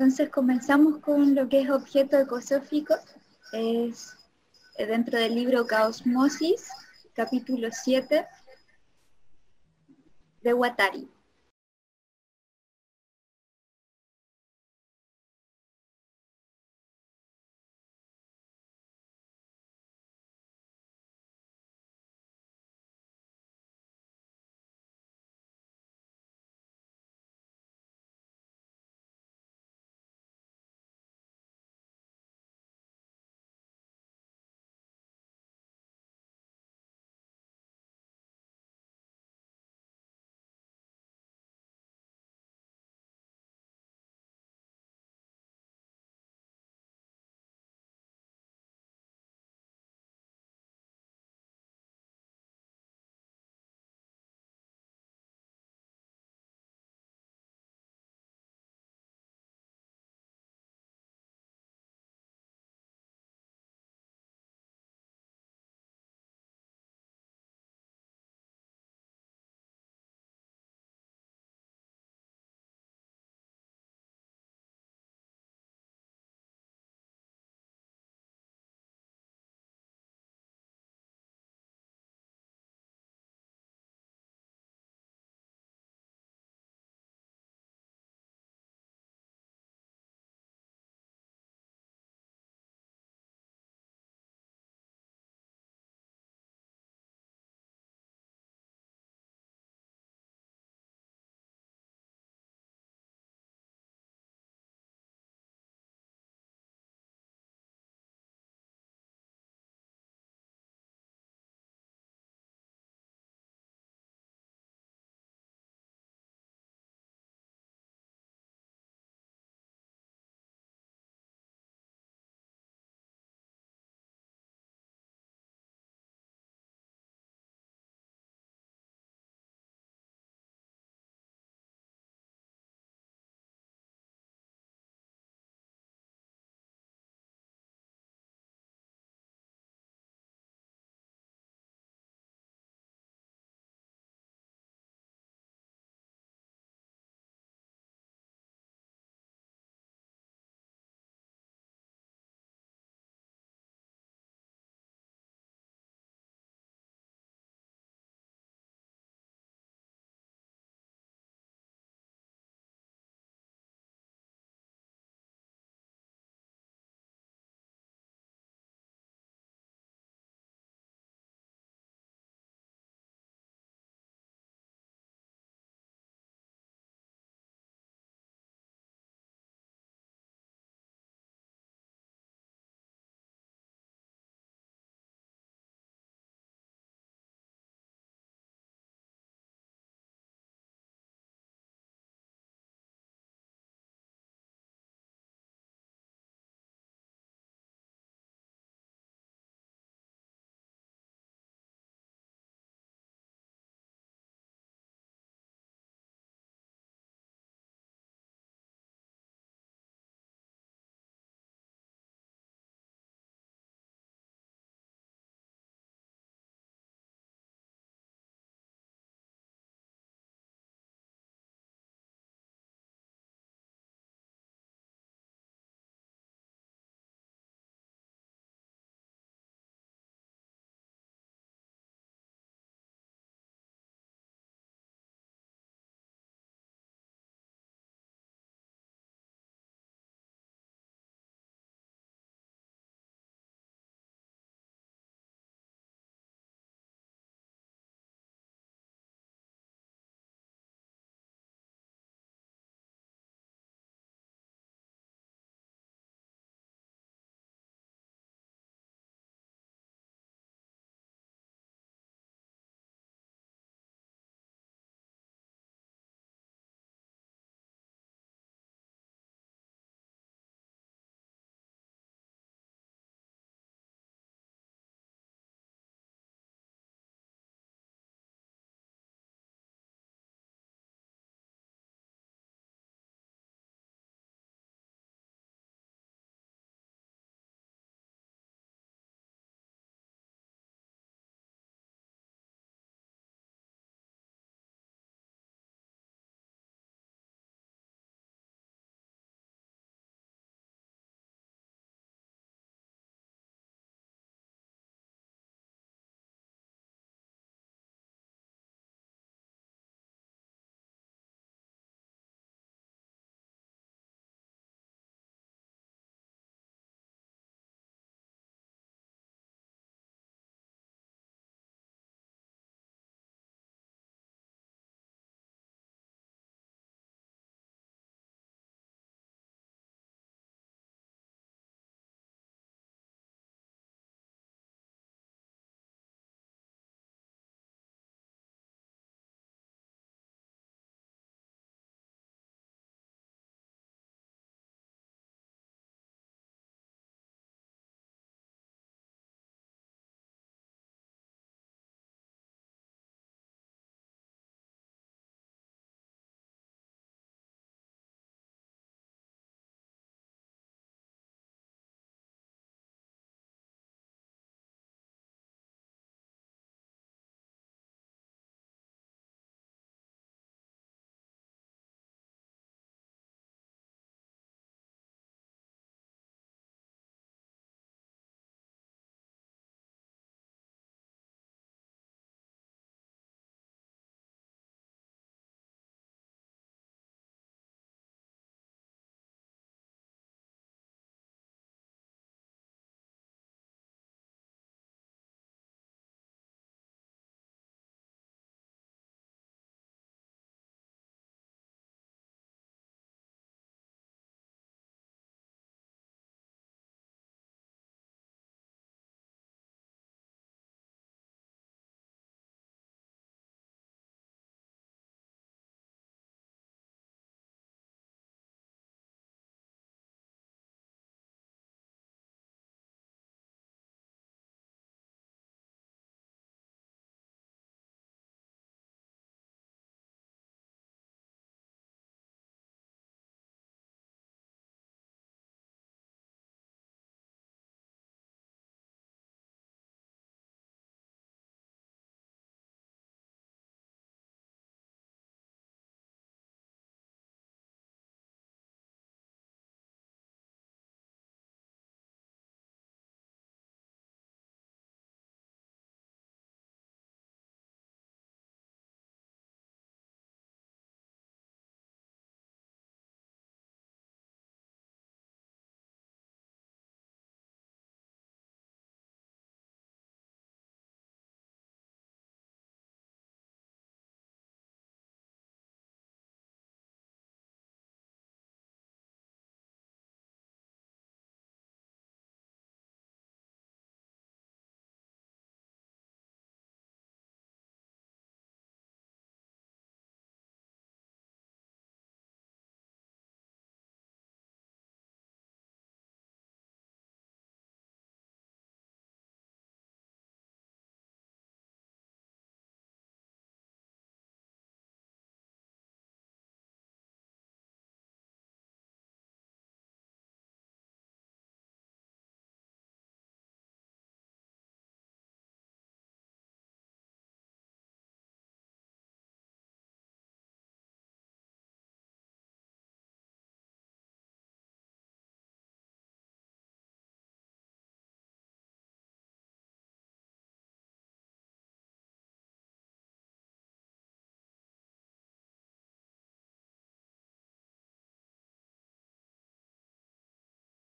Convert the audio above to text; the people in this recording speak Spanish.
Entonces comenzamos con lo que es objeto ecosófico, es eh, dentro del libro Caosmosis, capítulo 7 de Watari.